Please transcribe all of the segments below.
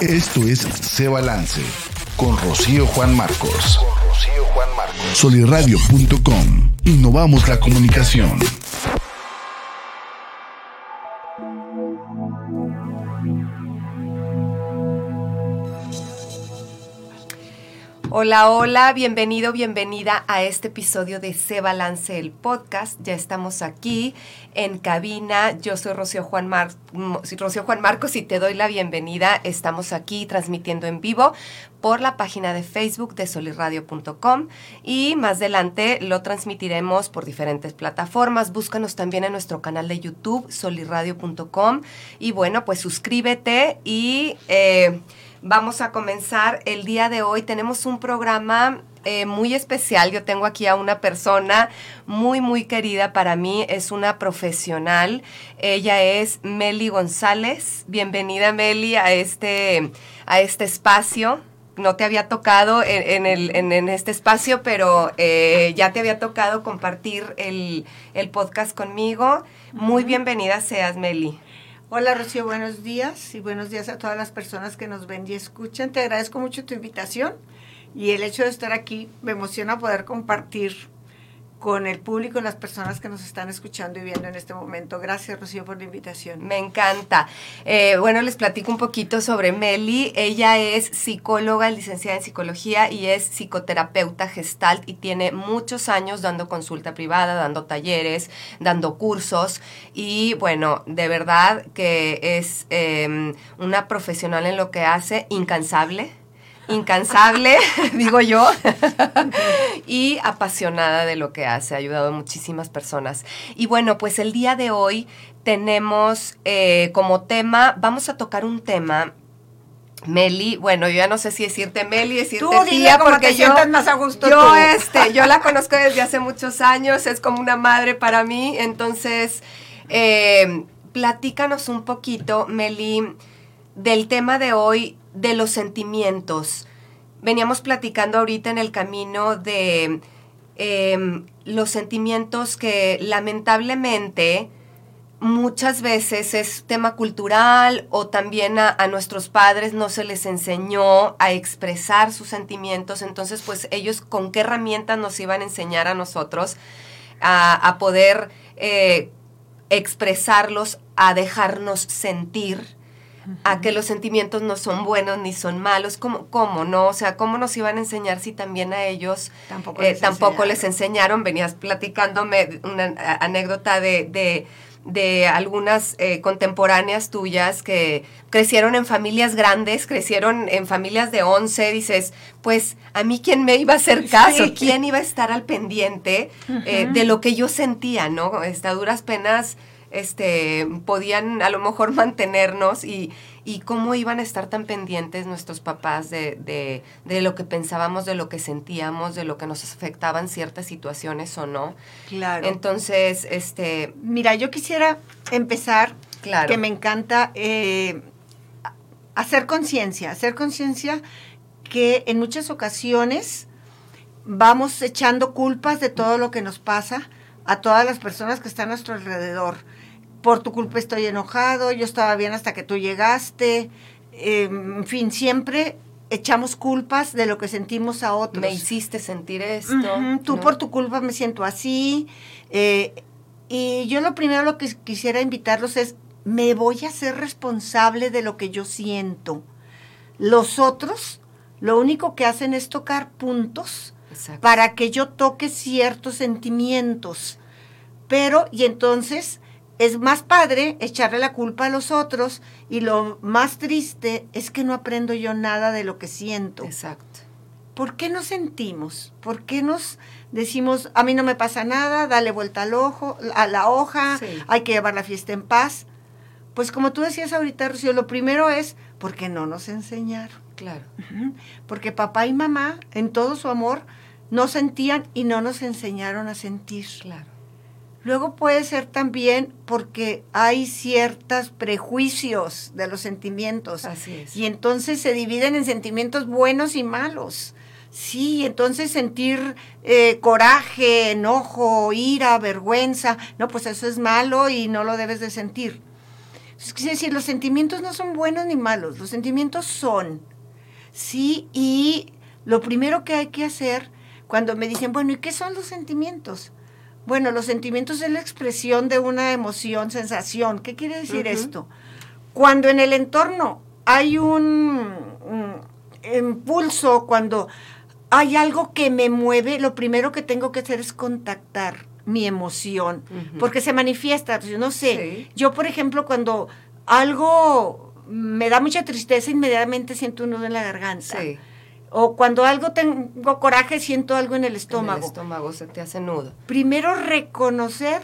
Esto es Se Balance con Rocío Juan Marcos. Solirradio.com. Innovamos la comunicación. Hola, hola, bienvenido, bienvenida a este episodio de Se Balance el podcast. Ya estamos aquí en cabina. Yo soy Rocío Juan, Mar Rocío Juan Marcos y te doy la bienvenida. Estamos aquí transmitiendo en vivo por la página de Facebook de solirradio.com y más adelante lo transmitiremos por diferentes plataformas. Búscanos también en nuestro canal de YouTube, solirradio.com y bueno, pues suscríbete y... Eh, Vamos a comenzar el día de hoy. Tenemos un programa eh, muy especial. Yo tengo aquí a una persona muy, muy querida para mí. Es una profesional. Ella es Meli González. Bienvenida, Meli, a este, a este espacio. No te había tocado en, el, en, este espacio, pero eh, ya te había tocado compartir el, el podcast conmigo. Muy bienvenida seas, Meli. Hola Rocío, buenos días y buenos días a todas las personas que nos ven y escuchan. Te agradezco mucho tu invitación y el hecho de estar aquí me emociona poder compartir con el público las personas que nos están escuchando y viendo en este momento. Gracias, Rocío, por la invitación. Me encanta. Eh, bueno, les platico un poquito sobre Meli. Ella es psicóloga, licenciada en psicología y es psicoterapeuta gestalt y tiene muchos años dando consulta privada, dando talleres, dando cursos y bueno, de verdad que es em, una profesional en lo que hace, incansable incansable, digo yo, y apasionada de lo que hace. Ha ayudado a muchísimas personas. Y bueno, pues el día de hoy tenemos eh, como tema, vamos a tocar un tema Meli, bueno, yo ya no sé si decirte Meli, decirte Tú, tía, porque yo, más a gusto yo, este, yo la conozco desde hace muchos años, es como una madre para mí, entonces, eh, platícanos un poquito, Meli, del tema de hoy, de los sentimientos. Veníamos platicando ahorita en el camino de em, los sentimientos que lamentablemente muchas veces es tema cultural o también a, nuestros padres no se les enseñó a expresar sus sentimientos, entonces pues ellos con qué herramientas nos iban a enseñar a nosotros a, poder eh, expresarlos, a dejarnos sentir a que los sentimientos no son buenos ni son malos, ¿cómo, cómo no? O sea, ¿cómo nos iban a enseñar si también a ellos tampoco, les, tampoco enseñaron. les enseñaron? Venías platicándome una anécdota de, de, algunas eh, contemporáneas tuyas que crecieron en familias grandes, crecieron en familias de 11, dices, pues a mí quién me iba a hacer caso, quién iba a estar al pendiente eh, de lo que yo sentía, ¿no? Está duras penas este, podían a lo mejor mantenernos y, y cómo iban a estar tan pendientes nuestros papás de, de, lo que pensábamos, de lo que sentíamos, de lo que nos afectaban ciertas situaciones o no. Claro. Entonces, este... Mira, yo quisiera empezar, claro. que me encanta eh, hacer conciencia, hacer conciencia que en muchas ocasiones vamos echando culpas de todo lo que nos pasa a todas las personas que están a nuestro alrededor por tu culpa estoy enojado, yo estaba bien hasta que tú llegaste, em, en fin, siempre echamos culpas de lo que sentimos a otros. Me hiciste sentir esto. tú por tu culpa me siento así. Eh, y yo lo primero lo que quisiera invitarlos es, me voy a ser responsable de lo que yo siento. Los otros lo único que hacen es tocar puntos para que yo toque ciertos sentimientos. Pero, y entonces es más padre echarle la culpa a los otros y lo más triste es que no aprendo yo nada de lo que siento. Exacto. ¿Por qué nos sentimos? ¿Por qué nos decimos, a mí no me pasa nada, dale vuelta al ojo, a la hoja, hay que llevar la fiesta en paz? Pues como tú decías ahorita, Rocío, lo primero es porque no nos enseñaron. Claro. Porque papá y mamá, en todo su amor, no sentían y no nos enseñaron a sentir. Claro. Luego puede ser también porque hay ciertos prejuicios de los sentimientos. Así es. Y entonces se dividen en sentimientos buenos y malos. Sí, entonces sentir eh, coraje, enojo, ira, vergüenza, no, pues eso es malo y no lo debes de sentir. Es decir, los sentimientos no son buenos ni malos, los sentimientos son. Sí, y lo primero que hay que hacer cuando me dicen, bueno, ¿y qué son los sentimientos? Bueno, los sentimientos es la expresión de una emoción, sensación. ¿Qué quiere decir esto? Cuando en el entorno hay un, impulso, cuando hay algo que me mueve, lo primero que tengo que hacer es contactar mi emoción, porque se manifiesta, pues, no sé, yo por ejemplo cuando algo me da mucha tristeza, inmediatamente siento un nudo en la garganta. O cuando algo tengo coraje, siento algo en el estómago. el estómago se te hace nudo. Primero reconocer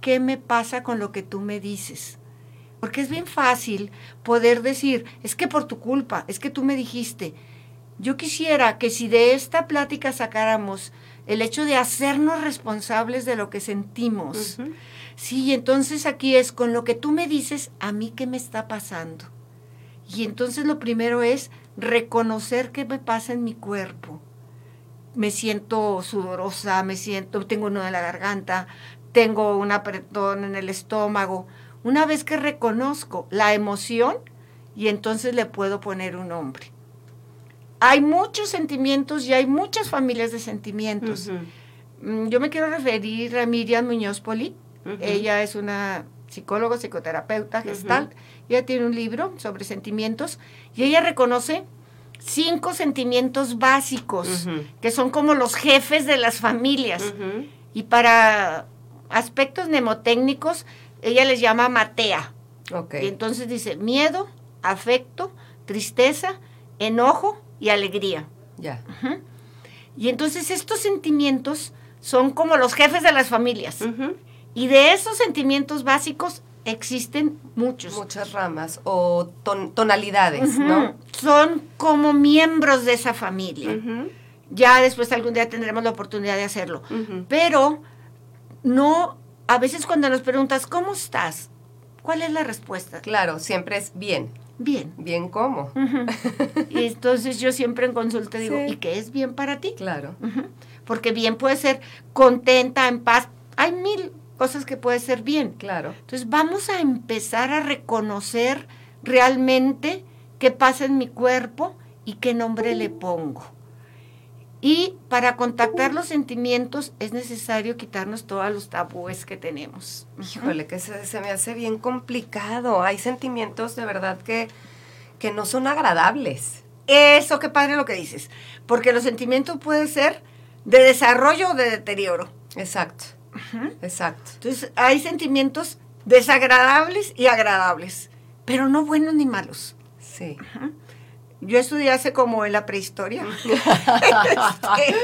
qué me pasa con lo que tú me dices. Porque es bien fácil poder decir, es que por tu culpa, es que tú me dijiste. Yo quisiera que si de esta plática sacáramos el hecho de hacernos responsables de lo que sentimos. Sí, entonces aquí es con lo que tú me dices, a mí qué me está pasando. Y entonces lo primero es reconocer qué me pasa en mi cuerpo. Me siento sudorosa, me siento, tengo uno en la garganta, tengo un apretón en el estómago. Una vez que reconozco la emoción, y entonces le puedo poner un nombre. Hay muchos sentimientos y hay muchas familias de sentimientos. Mm, yo me quiero referir a Miriam Muñoz Poli. Ella es una psicóloga, psicoterapeuta, gestal. Ella tiene un libro sobre sentimientos y ella reconoce cinco sentimientos básicos que son como los jefes de las familias. Y para aspectos mnemotécnicos, ella les llama matea. Y entonces dice miedo, afecto, tristeza, enojo y alegría. Ya. Y entonces estos sentimientos son como los jefes de las familias. Y de esos sentimientos básicos existen muchos. Muchas ramas o tonalidades, ¿no? Son como miembros de esa familia. Ya después algún día tendremos la oportunidad de hacerlo. Pero no, a veces cuando nos preguntas, ¿cómo estás? ¿Cuál es la respuesta? Claro, siempre es bien. Bien. ¿Bien cómo? Y entonces yo siempre en consulta digo, ¿y qué es bien para ti? Claro. Porque bien puede ser contenta, en paz. Cosas que puede ser bien. Claro. Entonces vamos a empezar a reconocer realmente qué pasa en mi cuerpo y qué nombre le pongo. Y para contactar los sentimientos es necesario quitarnos todos los tabúes que tenemos. Híjole, que se, se, me hace bien complicado. Hay sentimientos de verdad que, que no son agradables. Eso, qué padre lo que dices. Porque los sentimientos pueden ser de desarrollo o de deterioro. Exacto. Exacto. Entonces, hay sentimientos desagradables y agradables, pero no buenos ni malos. Sí. Yo estudié hace como en la prehistoria, este,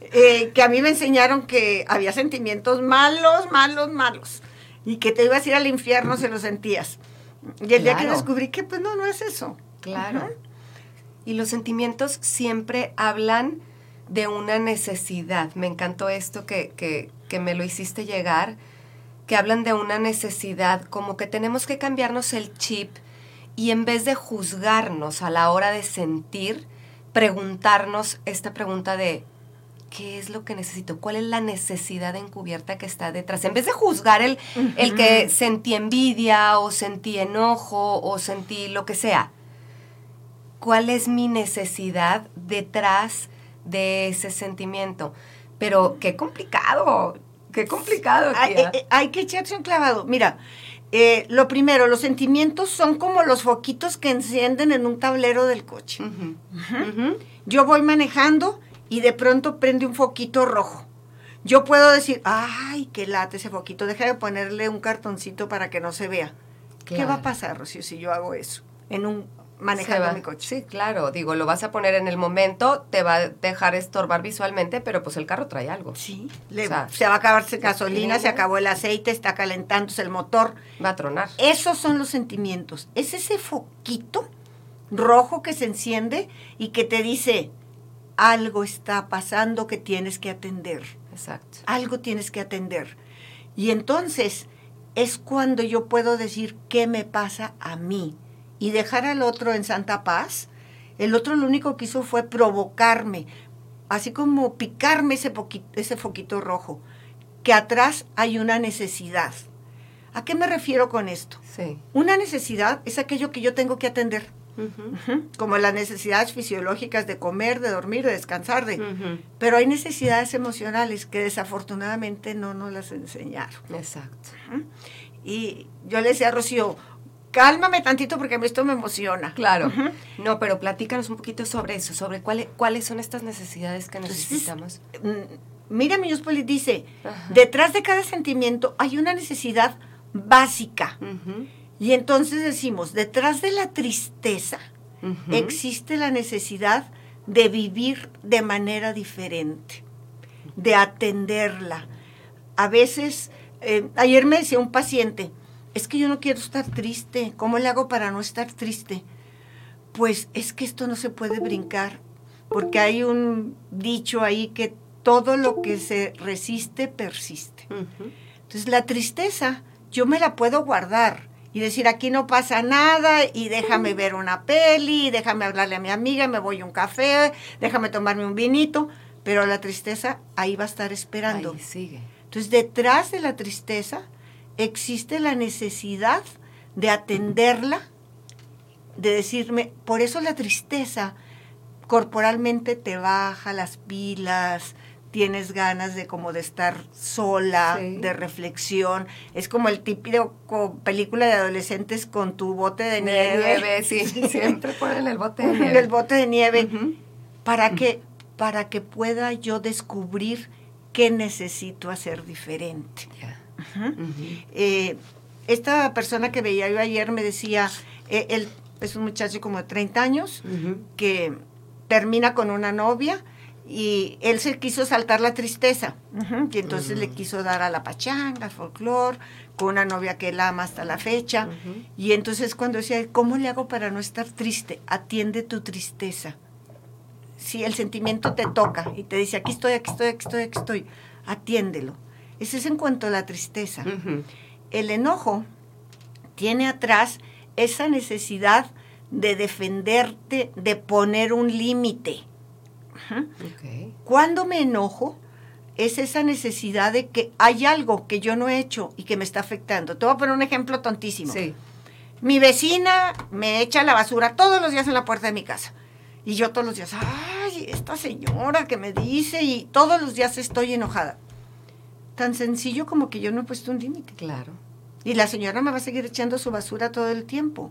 eh, que a mí me enseñaron que había sentimientos malos, malos, malos, y que te ibas a ir al infierno si lo sentías. Y el día que descubrí que pues no, no es eso. Claro. Y los sentimientos siempre hablan de una necesidad. Me encantó esto que, que, que me lo hiciste llegar, que hablan de una necesidad, como que tenemos que cambiarnos el chip y en vez de juzgarnos a la hora de sentir, preguntarnos esta pregunta de ¿qué es lo que necesito? ¿Cuál es la necesidad encubierta que está detrás? En vez de juzgar el, el que sentí envidia o sentí enojo o sentí lo que sea, ¿cuál es mi necesidad detrás de ese sentimiento? Pero qué complicado, qué complicado. Hay, eh, hay, que echarse un clavado. Mira, eh, lo primero, los sentimientos son como los foquitos que encienden en un tablero del coche. Yo voy manejando y de pronto prende un foquito rojo. Yo puedo decir, ay, qué late ese foquito, deja de ponerle un cartoncito para que no se vea. ¿Qué va a pasar, Rocío, si yo hago eso en un manejando mi coche. Sí, claro, digo, lo vas a poner en el momento, te va a dejar estorbar visualmente, pero pues el carro trae algo. Sí, se va a acabarse gasolina, se acabó el aceite, está calentándose el motor. Va a tronar. Esos son los sentimientos. Es ese foquito rojo que se enciende y que te dice, algo está pasando que tienes que atender. Exacto. Algo tienes que atender. Y entonces es cuando yo puedo decir qué me pasa a mí y dejar al otro en santa paz, el otro lo único que hizo fue provocarme, así como picarme ese, ese foquito rojo, que atrás hay una necesidad. ¿A qué me refiero con esto? Sí. Una necesidad es aquello que yo tengo que atender, como las necesidades fisiológicas de comer, de dormir, de descansar, de... Pero hay necesidades emocionales que desafortunadamente no nos las enseñaron. Exacto. Y yo le decía a Rocío, cálmame tantito porque a mí esto me emociona. Claro. No, pero platícanos un poquito sobre eso, sobre cuáles cuáles son estas necesidades que Entonces, necesitamos. Mm, Mira, Minuspolis dice, Ajá. detrás de cada sentimiento hay una necesidad básica. Y entonces decimos, detrás de la tristeza existe la necesidad de vivir de manera diferente, de atenderla. A veces, eh, ayer me decía un paciente, es que yo no quiero estar triste, ¿cómo le hago para no estar triste? Pues es que esto no se puede brincar, porque hay un dicho ahí que todo lo que se resiste persiste. Entonces la tristeza yo me la puedo guardar y decir aquí no pasa nada y déjame ver una peli, y déjame hablarle a mi amiga, me voy a un café, déjame tomarme un vinito, pero la tristeza ahí va a estar esperando. Ahí sigue. Entonces detrás de la tristeza existe la necesidad de atenderla, de decirme, por eso la tristeza corporalmente te baja las pilas, tienes ganas de como de estar sola, Sí. de reflexión. Es como el típico película de adolescentes con tu bote de, nieve. nieve, sí, siempre ponen el bote de nieve. el bote de nieve. ¿Para que Para que pueda yo descubrir qué necesito hacer diferente. Eh, esta persona que veía yo ayer me decía, eh, él es un muchacho como de 30 años que termina con una novia y él se quiso saltar la tristeza. Y entonces le quiso dar a la pachanga, al folclor, con una novia que él ama hasta la fecha. Y entonces cuando decía, ¿cómo le hago para no estar triste? Atiende tu tristeza. Si el sentimiento te toca y te dice, aquí estoy, aquí estoy, aquí estoy, aquí estoy, atiéndelo. Ese es en cuanto a la tristeza. El enojo tiene atrás esa necesidad de defenderte, de poner un límite. Ujú. Ok. Cuando me enojo, es esa necesidad de que hay algo que yo no he hecho y que me está afectando. Te voy a poner un ejemplo tontísimo. Sí. Mi vecina me echa la basura todos los días en la puerta de mi casa. Y yo todos los días, ay, esta señora que me dice, y todos los días estoy enojada. Tan sencillo como que yo no he puesto un límite. Claro. Y la señora me va a seguir echando su basura todo el tiempo.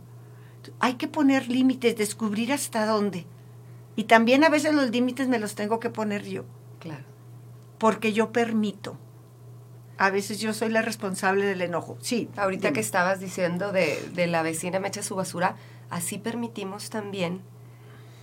Hay que poner límites, descubrir hasta dónde. Y también a veces los límites me los tengo que poner yo, Claro. porque yo permito. A veces yo soy la responsable del enojo. Sí. Ahorita dime. que estabas diciendo de, de la vecina me echa su basura, así permitimos también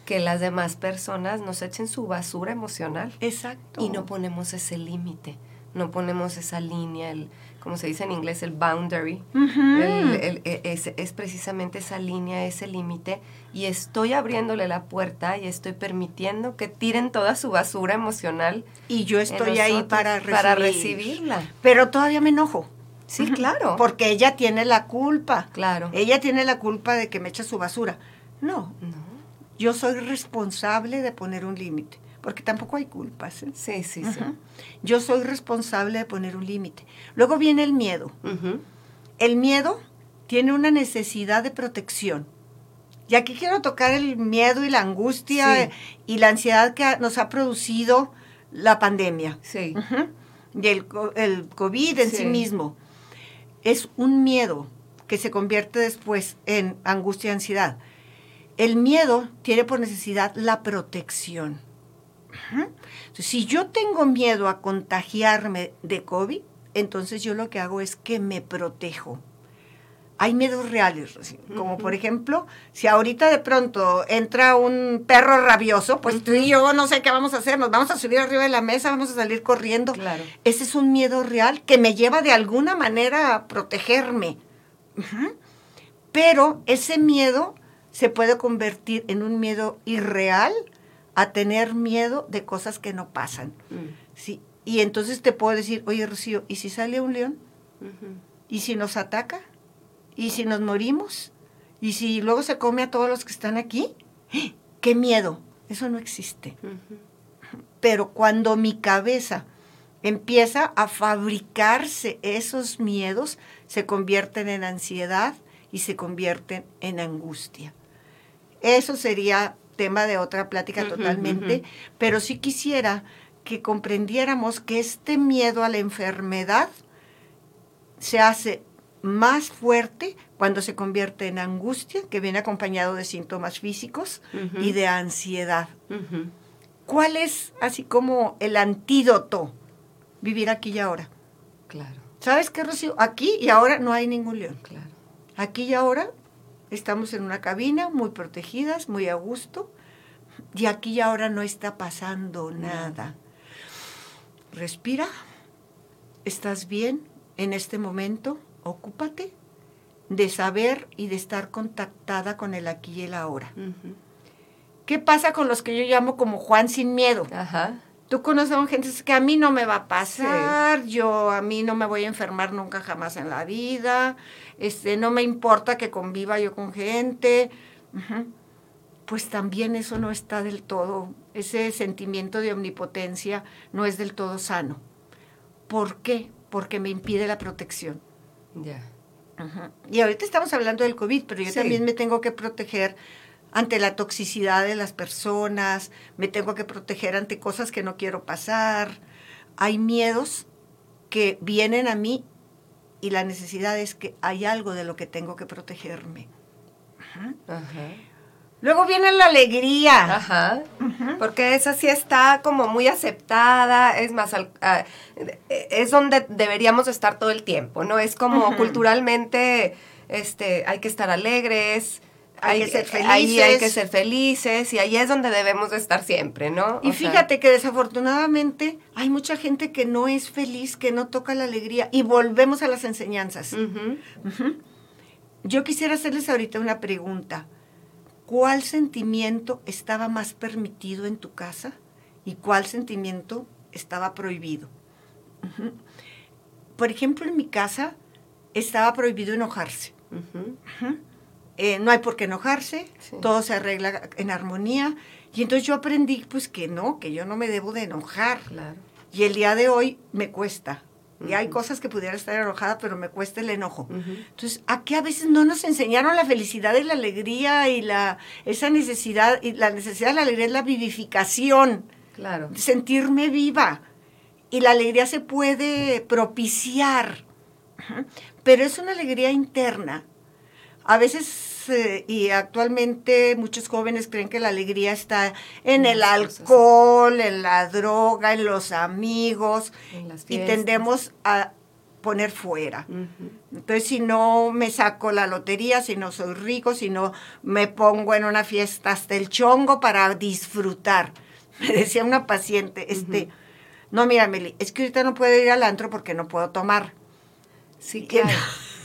que las demás personas nos echen su basura emocional Exacto. y no ponemos ese límite, no ponemos esa línea, el, como se dice en inglés, el boundary. Ujú. El- el- e- es, es precisamente esa línea, ese límite, y estoy abriéndole la puerta y estoy permitiendo que tiren toda su basura emocional. y yo estoy ahí para, recibir. para recibirla. Pero todavía me enojo. Sí, claro. Porque ella tiene la culpa. claro. Ella tiene la culpa de que me echa su basura. No, No. yo soy responsable de poner un límite. Porque tampoco hay culpas. ¿eh? Sí, sí, sí. Yo soy responsable de poner un límite. Luego viene el miedo. El miedo tiene una necesidad de protección. Y aquí quiero tocar el miedo y la angustia Sí. y la ansiedad que nos ha producido la pandemia. Sí. Y el, co- el COVID en sí. Sí. mismo. Es un miedo que se convierte después en angustia y ansiedad. El miedo tiene por necesidad la protección. Entonces, si yo tengo miedo a contagiarme de COVID, entonces yo lo que hago es que me protejo. Hay miedos reales, como por ejemplo, si ahorita de pronto entra un perro rabioso, pues tú y yo no sé qué vamos a hacer, nos vamos a subir arriba de la mesa, vamos a salir corriendo. Claro. Ese es un miedo real que me lleva de alguna manera a protegerme. Pero ese miedo se puede convertir en un miedo irreal a tener miedo de cosas que no pasan. Mm. Sí. Y entonces te puedo decir, oye Rocío, ¿y si sale un león? ¿Y si nos ataca? ¿Y si nos morimos? ¿Y si luego se come a todos los que están aquí? ¡Eh! ¡Qué miedo! Eso no existe. Pero cuando mi cabeza empieza a fabricarse esos miedos, se convierten en ansiedad y se convierten en angustia. Eso sería tema de otra plática totalmente, pero sí quisiera que comprendiéramos que este miedo a la enfermedad se hace más fuerte cuando se convierte en angustia, que viene acompañado de síntomas físicos y de ansiedad. ¿Cuál es así como el antídoto? Vivir aquí y ahora. Claro. ¿Sabes qué, Rocío? Aquí y ahora no hay ningún león. Claro. Aquí y ahora estamos en una cabina muy protegidas, muy a gusto, y aquí y ahora no está pasando nada. Respira, estás bien en este momento, ocúpate de saber y de estar contactada con el aquí y el ahora. ¿Qué pasa con los que yo llamo como Juan sin miedo? Ajá. Tú conoces a gente que a mí no me va a pasar, yo a mí no me voy a enfermar nunca jamás en la vida, este, no me importa que conviva yo con gente. Pues también eso no está del todo, ese sentimiento de omnipotencia no es del todo sano. ¿Por qué? Porque me impide la protección. Ya. Y ahorita estamos hablando del COVID, pero yo también me tengo que proteger ante la toxicidad de las personas, me tengo que proteger ante cosas que no quiero pasar. Hay miedos que vienen a mí y la necesidad es que hay algo de lo que tengo que protegerme. Luego viene la alegría. Ajá. Porque esa sí está como muy aceptada, es más, es donde deberíamos estar todo el tiempo, ¿no? Es como culturalmente, este, hay que estar alegres, hay, que ser felices. Ahí hay que ser felices y ahí es donde debemos de estar siempre, ¿no? Y fíjate que desafortunadamente hay mucha gente que no es feliz, que no toca la alegría y volvemos a las enseñanzas. Yo quisiera hacerles ahorita una pregunta. ¿Cuál sentimiento estaba más permitido en tu casa y cuál sentimiento estaba prohibido? Por ejemplo, en mi casa estaba prohibido enojarse. Eh, no hay por qué enojarse, todo se arregla en armonía. Y entonces yo aprendí pues que no, que yo no me debo de enojar. Y el día de hoy me cuesta. Y hay cosas que pudiera estar enojada, pero me cuesta el enojo. Entonces, aquí a veces no nos enseñaron la felicidad y la alegría y la esa necesidad, y la necesidad de la alegría es la vivificación. Claro. Sentirme viva. Y la alegría se puede propiciar. Pero es una alegría interna a veces eh, y actualmente muchos jóvenes creen que la alegría está en el alcohol, en la droga, en los amigos y tendemos a poner fuera. Entonces, si no me saco la lotería, si no soy rico, si no me pongo en una fiesta hasta el chongo para disfrutar. Me decía una paciente, este, no, mira, Meli, es que ahorita no puedo ir al antro porque no puedo tomar. Sí, claro.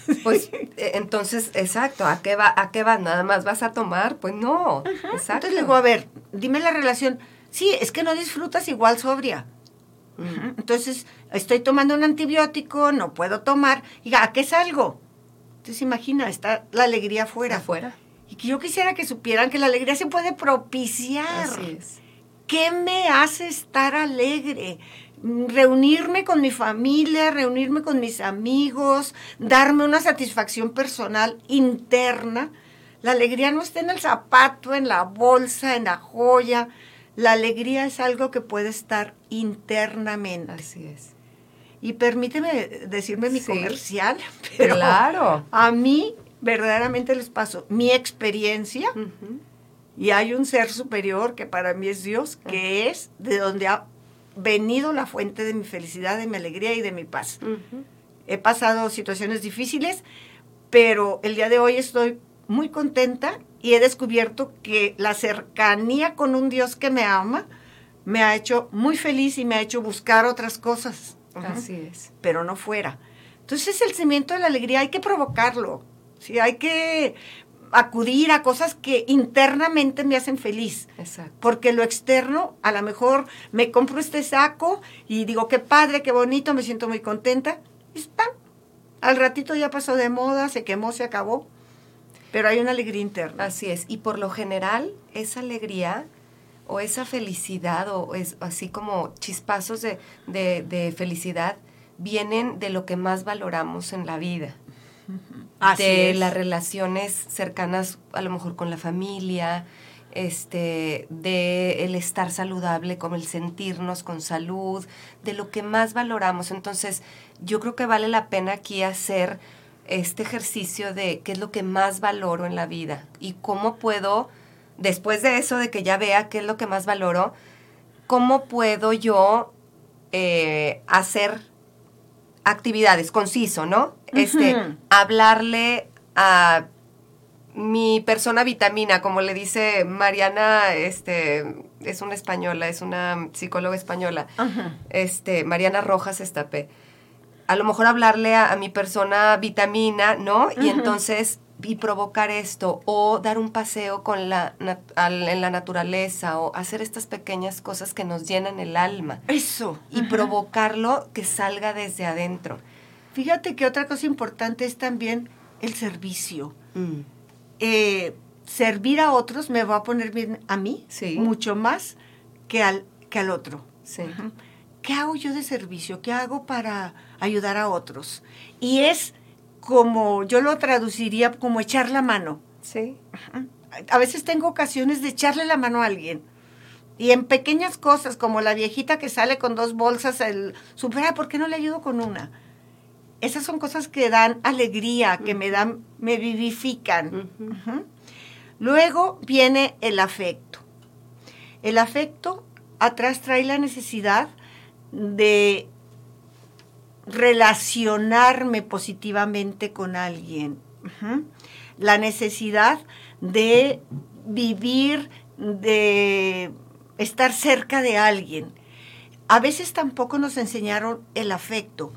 Pues eh, entonces, exacto, ¿a qué va? ¿A qué va? ¿Nada más vas a tomar? Pues no. Exacto. Entonces le digo, a ver, dime la relación. Sí, es que no disfrutas igual sobria. Entonces, estoy tomando un antibiótico, no puedo tomar. Y ¿a qué salgo? Entonces, imagina, está la alegría afuera. Afuera. Y que yo quisiera que supieran que la alegría se puede propiciar. Así es. ¿Qué me hace estar alegre? Reunirme con mi familia, reunirme con mis amigos, darme una satisfacción personal interna. La alegría no está en el zapato, en la bolsa, en la joya. La alegría es algo que puede estar internamente. Así es. Y permíteme decirme mi comercial, pero claro. a mí verdaderamente les paso mi experiencia y hay un ser superior que para mí es Dios, que es de donde ha venido la fuente de mi felicidad, de mi alegría y de mi paz. He pasado situaciones difíciles, pero el día de hoy estoy muy contenta y he descubierto que la cercanía con un Dios que me ama me ha hecho muy feliz y me ha hecho buscar otras cosas. Así es. Pero no fuera. Entonces el cimiento de la alegría hay que provocarlo. ¿sí? Hay que acudir a cosas que internamente me hacen feliz. Exacto. Porque lo externo, a lo mejor me compro este saco y digo, qué padre, qué bonito, me siento muy contenta. Y está. Al ratito ya pasó de moda, se quemó, se acabó. Pero hay una alegría interna. Así es. Y por lo general, esa alegría o esa felicidad o es así como chispazos de, de, felicidad vienen de lo que más valoramos en la vida. De las relaciones cercanas a lo mejor con la familia, este, de el estar saludable, como el sentirnos con salud, de lo que más valoramos. Entonces, yo creo que vale la pena aquí hacer este ejercicio de qué es lo que más valoro en la vida y cómo puedo, después de eso, de que ya vea qué es lo que más valoro, cómo puedo yo eh, hacer actividades, conciso, ¿no? Este, hablarle a mi persona vitamina, como le dice Mariana, este, es una española, es una psicóloga española, este, Mariana Rojas Estapé. A lo mejor hablarle a, mi persona vitamina, ¿no? Y entonces, y provocar esto, o dar un paseo con la, en la naturaleza, o hacer estas pequeñas cosas que nos llenan el alma. Eso. Y provocarlo que salga desde adentro. Fíjate que otra cosa importante es también el servicio. Mm. Eh, servir a otros me va a poner bien a mí, mucho más que al, que al otro. ¿Qué hago yo de servicio? ¿Qué hago para ayudar a otros? Y es como, yo lo traduciría como echar la mano. Sí. A veces tengo ocasiones de echarle la mano a alguien. Y en pequeñas cosas, como la viejita que sale con dos bolsas, el super, ¿por qué no le ayudo con una? esas son cosas que dan alegría, que me dan, me vivifican. Luego viene el afecto. El afecto atrás trae la necesidad de relacionarme positivamente con alguien. La necesidad de vivir, de estar cerca de alguien. A veces tampoco nos enseñaron el afecto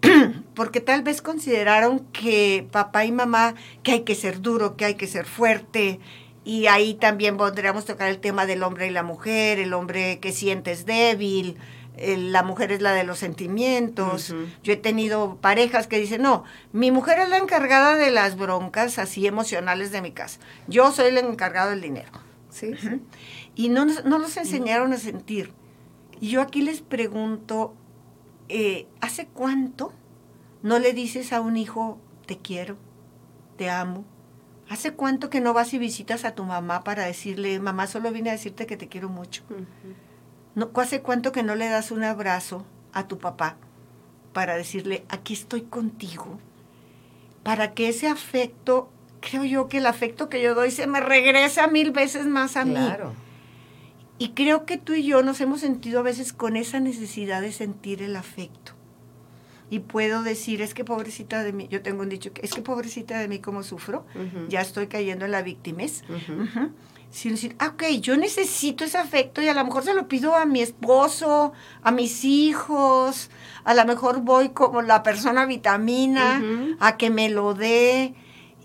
porque tal vez consideraron que papá y mamá, que hay que ser duro, que hay que ser fuerte, y ahí también podríamos tocar el tema del hombre y la mujer, el hombre que siente es débil, la mujer es la de los sentimientos. Yo he tenido parejas que dicen, no, mi mujer es la encargada de las broncas así emocionales de mi casa, yo soy el encargado del dinero. ¿Sí? Y no, no los enseñaron a sentir. Y yo aquí les pregunto, eh, ¿hace cuánto no le dices a un hijo, te quiero, te amo? ¿Hace cuánto que no vas y visitas a tu mamá para decirle, mamá, solo vine a decirte que te quiero mucho? No, ¿Hace cuánto que no le das un abrazo a tu papá para decirle, aquí estoy contigo? Para que ese afecto, creo yo que el afecto que yo doy se me regresa mil veces más a claro. mí. Y creo que tú y yo nos hemos sentido a veces con esa necesidad de sentir el afecto. Y puedo decir, es que pobrecita de mí, yo tengo un dicho, que es que pobrecita de mí como sufro, ya estoy cayendo en la víctima. Sin decir, ah, ok, yo necesito ese afecto y a lo mejor se lo pido a mi esposo, a mis hijos, a lo mejor voy como la persona vitamina a que me lo dé.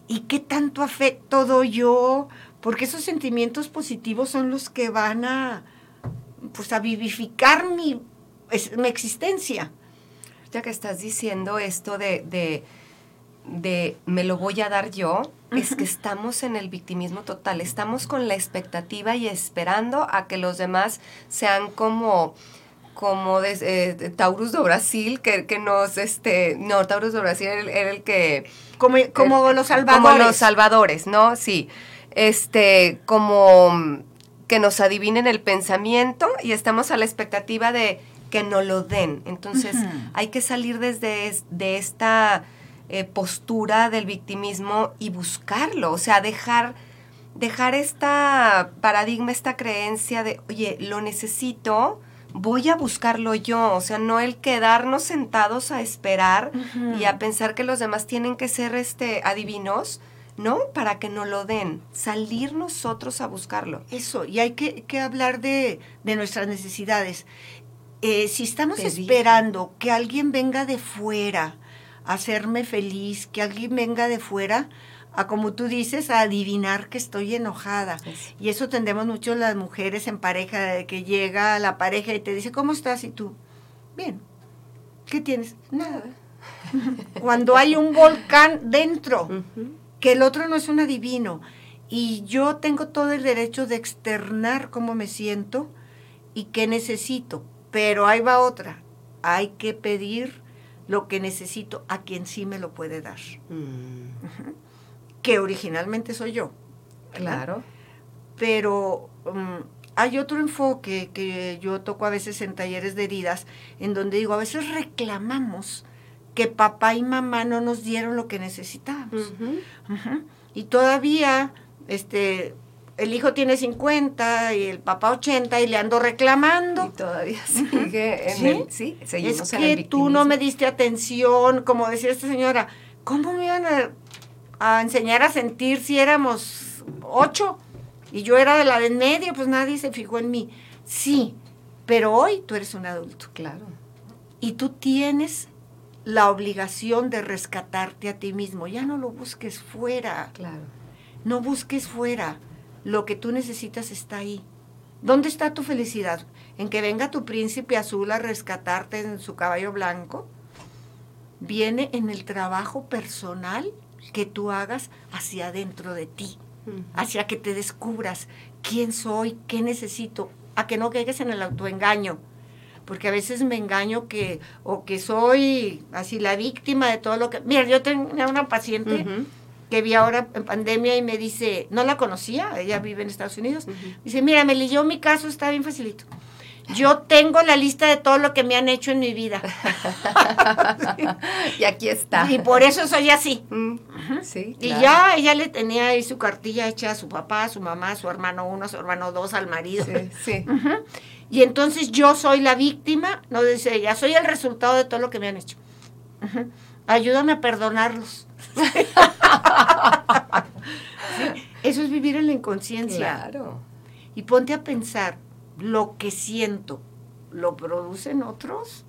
¿Y qué tanto afecto doy yo? porque esos sentimientos positivos son los que van a, pues, a vivificar mi, mi existencia. Ya que estás diciendo esto de, de, me lo voy a dar yo, es que estamos en el victimismo total, estamos con la expectativa y esperando a que los demás sean como como de, eh, Taurus de Brasil, que, que, nos, este, no, Taurus de Brasil era el, que... Como, como los salvadores. Como los salvadores, ¿no? Sí este, como que nos adivinen el pensamiento y estamos a la expectativa de que nos lo den. Entonces, hay que salir desde de esta eh, postura del victimismo y buscarlo, o sea, dejar dejar esta paradigma, esta creencia de, oye, lo necesito, voy a buscarlo yo, o sea, no el quedarnos sentados a esperar y a pensar que los demás tienen que ser este adivinos, ¿no? Para que nos lo den, salir nosotros a buscarlo. Eso, y hay que, hablar de, nuestras necesidades. Eh, si estamos esperando que alguien venga de fuera hacerme feliz, que alguien venga de fuera, a como tú dices, a adivinar que estoy enojada. Y eso tendemos mucho las mujeres en pareja, de que llega la pareja y te dice, ¿cómo estás? Y tú, bien. ¿Qué tienes? Nada. Cuando hay un volcán dentro que el otro no es un adivino. y yo tengo todo el derecho de externar cómo me siento y qué necesito. Pero ahí va otra. Hay que pedir lo que necesito a quien sí me lo puede dar. Mm, Que originalmente soy yo. ¿verdad? claro. Pero mm, hay otro enfoque que yo toco a veces en talleres de heridas, en donde digo, a veces reclamamos que papá y mamá no nos dieron lo que necesitábamos. Y todavía, este, el hijo tiene 50 y el papá 80 y le ando Y reclamando. todavía sigue en ¿Sí? el... Sí, seguimos Es en el que tú no me diste atención, como decía esta señora, ¿cómo me iban a, a enseñar a sentir si éramos ocho? Y yo era de la de en medio, pues nadie se fijó en mí. Sí, pero hoy tú eres un adulto Claro. y tú tienes la obligación de rescatarte a ti mismo. Ya no lo busques fuera. Claro. No busques fuera. Lo que tú necesitas está ahí. ¿Dónde está tu felicidad? ¿En que venga tu príncipe azul a rescatarte en su caballo blanco? Viene en el trabajo personal que tú hagas hacia adentro de ti, hacia que te descubras quién soy, qué necesito, a que no caigas en el autoengaño. Porque a veces me engaño que, o que soy así la víctima de todo lo que... Mira, yo tenía una paciente. Que vi ahora en pandemia y me dice, no la conocía, ella vive en Estados Unidos. Dice, mira, Meli, yo mi caso está bien facilito. Yo tengo la lista de todo lo que me han hecho en mi vida. y aquí está. Y por eso soy así. Mm, Sí, Y claro. ya ella le tenía ahí su cartilla hecha a su papá, a su mamá, a su hermano uno, a su hermano dos, al marido. Sí, sí. Y entonces yo soy la víctima, no dice ella, soy el resultado de todo lo que me han hecho. Ayúdame a perdonarlos. Sí, Eso es vivir en la inconsciencia. Claro. Y ponte a pensar, lo que siento, ¿lo producen otros?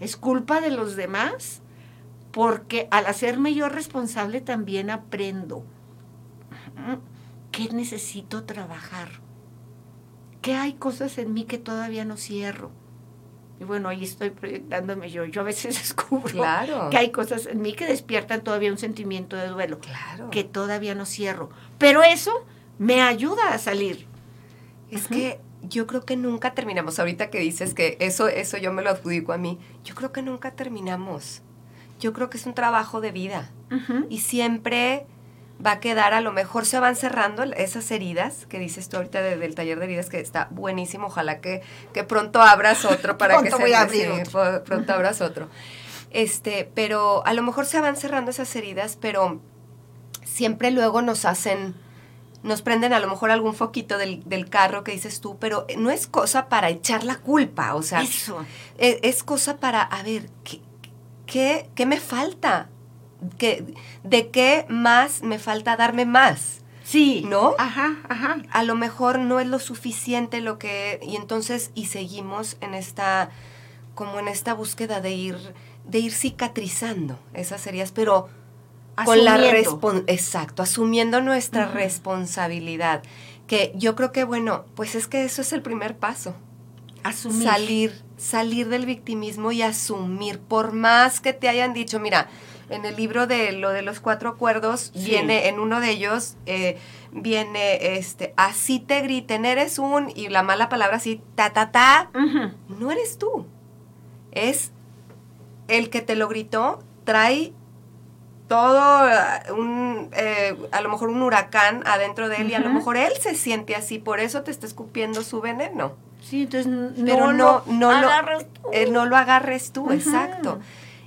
¿Es culpa de los demás? Porque al hacerme yo responsable también aprendo. ¿Qué necesito trabajar? ¿Qué hay cosas en mí que todavía no cierro? Y bueno, ahí estoy proyectándome yo. Yo a veces descubro Claro. que hay cosas en mí que despiertan todavía un sentimiento de duelo Claro. que todavía no cierro. Pero eso me ayuda a salir. Es Ujú. que yo creo que nunca terminamos. Ahorita que dices que eso, eso yo me lo adjudico a mí. Yo creo que nunca terminamos. Yo creo que es un trabajo de vida. Y siempre va a quedar, a lo mejor se van cerrando esas heridas que dices tú ahorita de- del taller de heridas, que está buenísimo. Ojalá que, que pronto abras otro para Pronto que voy se a abrir sí, otro. pronto abras otro. Este, pero a lo mejor se van cerrando esas heridas, pero siempre luego nos hacen, nos prenden a lo mejor algún foquito del, del carro que dices tú, pero no es cosa para echar la culpa, o sea, Eso. es, es cosa para, a ver, ¿qué, qué, qué me falta? ¿Qué, ¿De qué más me falta darme más? Sí. ¿No? Ajá, ajá. A lo mejor no es lo suficiente lo que... Y entonces, y seguimos en esta, como en esta búsqueda de ir, de ir cicatrizando esas heridas, pero con la respon- exacto, asumiendo nuestra responsabilidad. Que yo creo que, bueno, pues es que eso es el primer paso. Asumir. Salir, salir del victimismo y asumir, por más que te hayan dicho, mira, en el libro de lo de los cuatro acuerdos, Sí. viene, en uno de ellos, eh, viene este, así te griten, eres un, y la mala palabra así, ta, ta, ta, no eres tú. Es el que te lo gritó, trae todo eh, un, eh, a lo mejor un huracán adentro de él y a lo mejor él se siente así, por eso te está escupiendo su veneno. Sí, entonces n- Pero no, no, no, lo, agarres tú. eh, no lo agarres tú, exacto.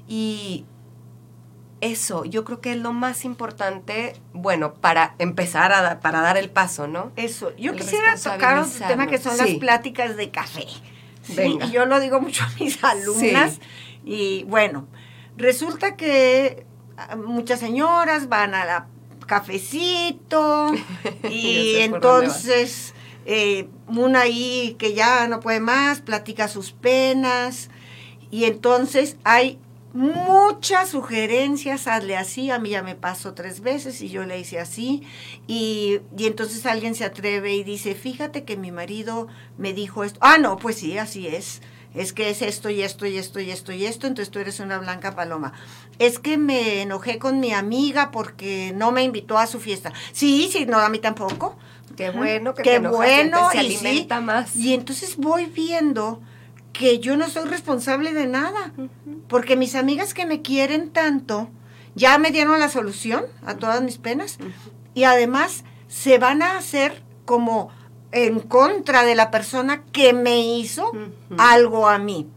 Y eso, yo creo que es lo más importante, bueno, para empezar a da- para dar el paso, ¿no? Eso. Yo el quisiera tocar otro tema que son las pláticas de café. Sí, Venga. y yo lo digo mucho a mis alumnas. Y bueno, resulta que muchas señoras van a la cafecito y entonces eh, una ahí que ya no puede más, platica sus penas y entonces hay muchas sugerencias, hazle así, a mí ya me pasó tres veces y yo le hice así y, y entonces alguien se atreve y dice, fíjate que mi marido me dijo esto, ah, no, pues sí, así es. Es que es esto y esto y esto y esto y esto, entonces tú eres una blanca paloma. Es que me enojé con mi amiga porque no me invitó a su fiesta. Sí, sí, no, a mí tampoco. Qué bueno que Qué te enojas, bueno, se y sí. más. Y entonces voy viendo que yo no soy responsable de nada, porque mis amigas que me quieren tanto ya me dieron la solución a todas mis penas y además se van a hacer como en contra de la persona que me hizo algo a mí.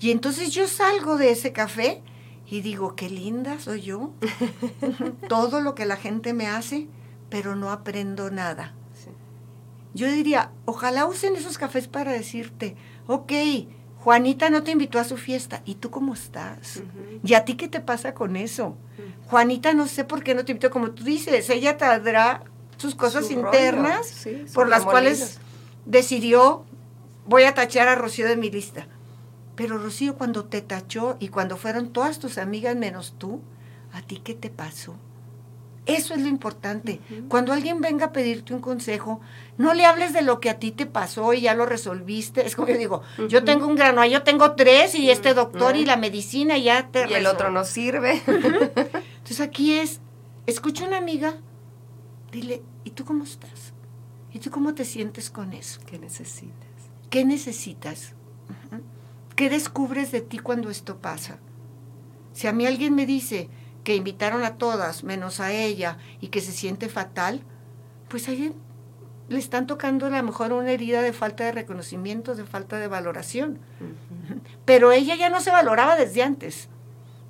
Y entonces yo salgo de ese café y digo, qué linda soy yo. Todo lo que la gente me hace, pero no aprendo nada. Sí. Yo diría, ojalá usen esos cafés para decirte, ok, Juanita no te invitó a su fiesta, ¿y tú cómo estás? ¿Y a ti qué te pasa con eso? Juanita no sé por qué no te invitó, como tú dices, ella tendrá sus cosas Su rollo, internas sí, por las cuales decidió, voy a tachar a Rocío de mi lista. Pero Rocío, cuando te tachó y cuando fueron todas tus amigas menos tú, ¿a ti qué te pasó? Eso es lo importante. Cuando alguien venga a pedirte un consejo, no le hables de lo que a ti te pasó y ya lo resolviste. Es como yo digo, yo tengo un grano, yo tengo tres y este doctor y la medicina ya te Y el otro no sirve. Entonces aquí es, escucha una amiga, dile, ¿y tú cómo estás? ¿Y tú cómo te sientes con eso? ¿Qué necesitas? ¿Qué necesitas? ¿Qué descubres de ti cuando esto pasa? Si a mí alguien me dice que invitaron a todas menos a ella y que se siente fatal, pues a alguien le están tocando a lo mejor una herida de falta de reconocimiento, de falta de valoración. Pero ella ya no se valoraba desde antes.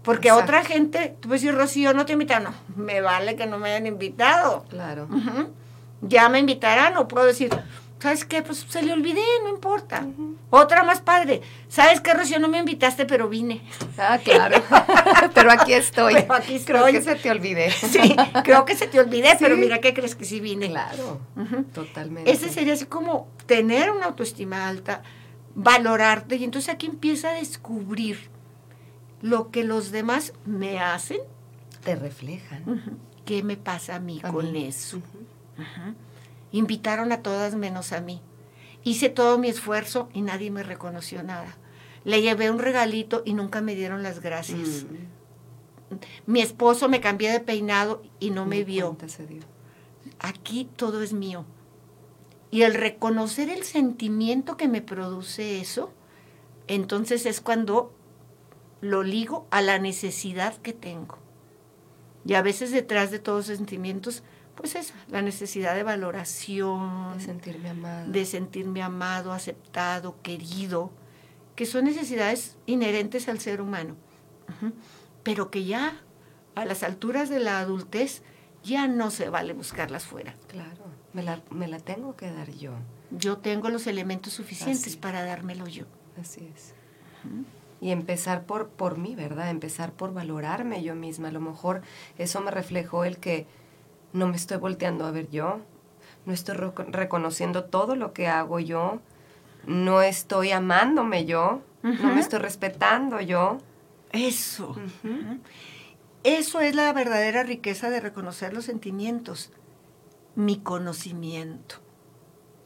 Porque Exacto. otra gente, tú puedes decir, Rocío, no te invitaron. No, me vale que no me hayan invitado. Claro. Ya me invitarán o puedo decir, ¿sabes qué? Pues se le olvidé, no importa. Otra más padre. ¿Sabes qué, Rocío? No me invitaste, pero vine. Ah, claro. Pero aquí estoy. Pero aquí Creo estoy. que se te olvidé. Sí, creo que se te olvidé, pero mira, ¿qué crees que sí vine? Claro. Totalmente. Ese sería así como tener una autoestima alta, valorarte y entonces aquí empieza a descubrir lo que los demás me hacen, Te reflejan. qué me pasa a mí A con mí. eso. Invitaron a todas menos a mí. Hice todo mi esfuerzo y nadie me reconoció nada. Le llevé un regalito y nunca me dieron las gracias. Mm. Mi esposo me cambié de peinado y no me vio. cuenta se dio. Aquí todo es mío. Y el reconocer el sentimiento que me produce eso, entonces es cuando lo ligo a la necesidad que tengo. Y a veces detrás de todos los sentimientos, pues esa, la necesidad de valoración, De sentirme amada. de sentirme amado, aceptado, querido, que son necesidades inherentes al ser humano, pero que ya a las alturas de la adultez ya no se vale buscarlas fuera. Claro. Me la, me la tengo que dar yo. Yo tengo los elementos suficientes para dármelo yo. Así es. Y empezar por, por mí, ¿verdad? Empezar por valorarme yo misma. A lo mejor eso me reflejó el que no me estoy volteando a ver yo, no estoy reco- reconociendo todo lo que hago yo, no estoy amándome yo, no me estoy respetando yo. Eso. Eso es la verdadera riqueza de reconocer los sentimientos. Mi conocimiento.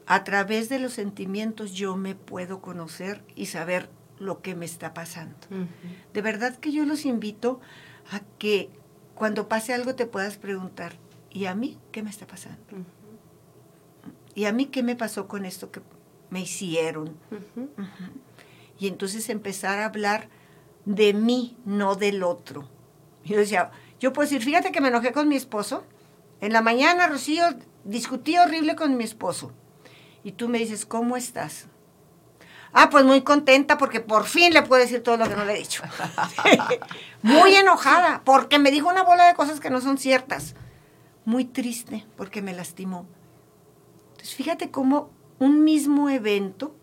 A través de los sentimientos yo me puedo conocer y saber lo que me está pasando. De verdad que yo los invito a que cuando pase algo te puedas preguntar, ¿y a mí qué me está pasando? ¿Y a mí qué me pasó con esto que me hicieron? Y entonces empezar a hablar de mí, no del otro. Yo decía, yo puedo decir, fíjate que me enojé con mi esposo. En la mañana, Rocío, discutí horrible con mi esposo. Y tú me dices, ¿cómo estás? Ah, pues muy contenta porque por fin le puedo decir todo lo que no le he dicho. muy enojada porque me dijo una bola de cosas que no son ciertas. Muy triste porque me lastimó. Entonces, fíjate cómo un mismo evento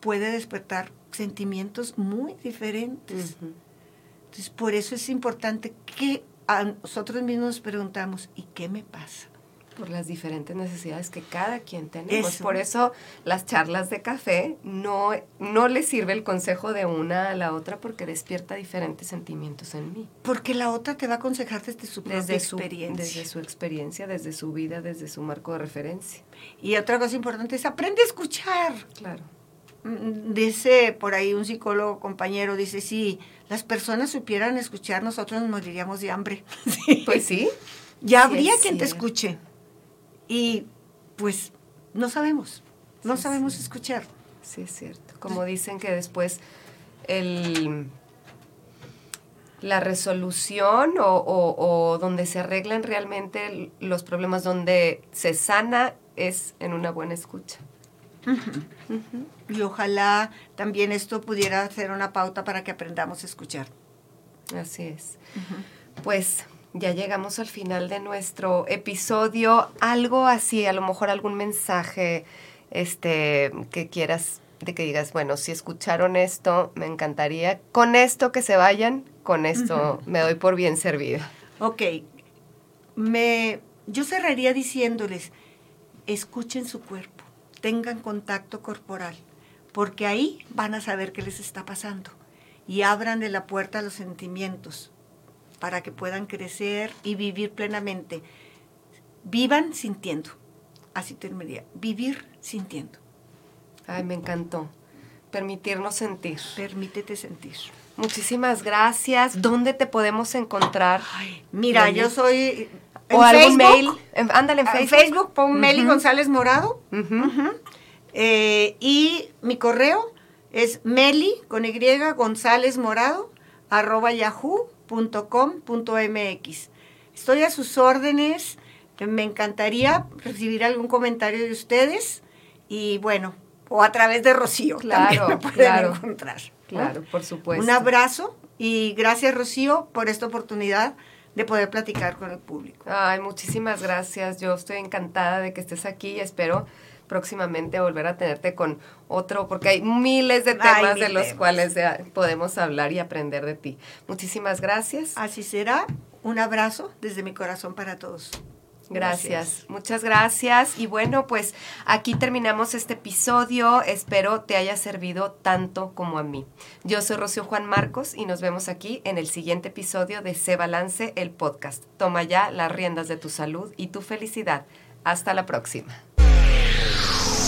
puede despertar sentimientos muy diferentes. Entonces, por eso es importante que a nosotros mismos nos preguntamos, ¿y qué me pasa? Por las diferentes necesidades que cada quien tenemos. Eso. Por eso las charlas de café no, no le sirve el consejo de una a la otra porque despierta diferentes sentimientos en mí. Porque la otra te va a aconsejar desde su propia Desde su, experiencia. desde su experiencia, desde su vida, desde su marco de referencia. Y otra cosa importante es aprende a escuchar. Claro. mm, dice por ahí un psicólogo compañero, dice, si las personas supieran escuchar, nosotros nos moriríamos de hambre. Pues sí. Ya habría quien te escuche. Y pues no sabemos, no sabemos escuchar. Sí, es cierto. Como dicen que después el la resolución o, donde se arreglan realmente los problemas, donde se sana, es en una buena escucha. Y ojalá también esto pudiera ser una pauta para que aprendamos a escuchar. Así es. Pues ya llegamos al final de nuestro episodio. Algo así, a lo mejor algún mensaje este, que quieras, de que digas, bueno, si escucharon esto, me encantaría. Con esto que se vayan, con esto me doy por bien servida. Ok. Me, yo cerraría diciéndoles, escuchen su cuerpo, tengan contacto corporal, porque ahí van a saber qué les está pasando y abran de la puerta a los sentimientos para que puedan crecer y vivir plenamente. Vivan sintiendo. Así terminaría. Vivir sintiendo. Ay, me encantó. Permitirnos sentir. Permítete sentir. Muchísimas gracias. ¿Dónde te podemos encontrar? mira, yo soy... o algún mail. Ándale en Facebook. Facebook, pon Meli González Morado. Eh, y mi correo es Meli con Y González Morado arroba yahoo Estoy a sus órdenes. Me encantaría recibir algún comentario de ustedes y bueno, o a través de Rocío claro, me pueden encontrar. Claro, por supuesto. Un abrazo y gracias Rocío por esta oportunidad de poder platicar con el público. Ay, muchísimas gracias. Yo estoy encantada de que estés aquí y espero próximamente volver a tenerte con otro, porque hay miles de temas de los cuales podemos hablar y aprender de ti. Muchísimas gracias. Así será. Un abrazo desde mi corazón para todos. Gracias. muchas gracias. Y bueno, pues aquí terminamos este episodio. Espero te haya servido tanto como a mí. Yo soy Rocío Juan Marcos y nos vemos aquí en el siguiente episodio de Se Balance, el podcast. Toma ya las riendas de tu salud y tu felicidad. Hasta la próxima.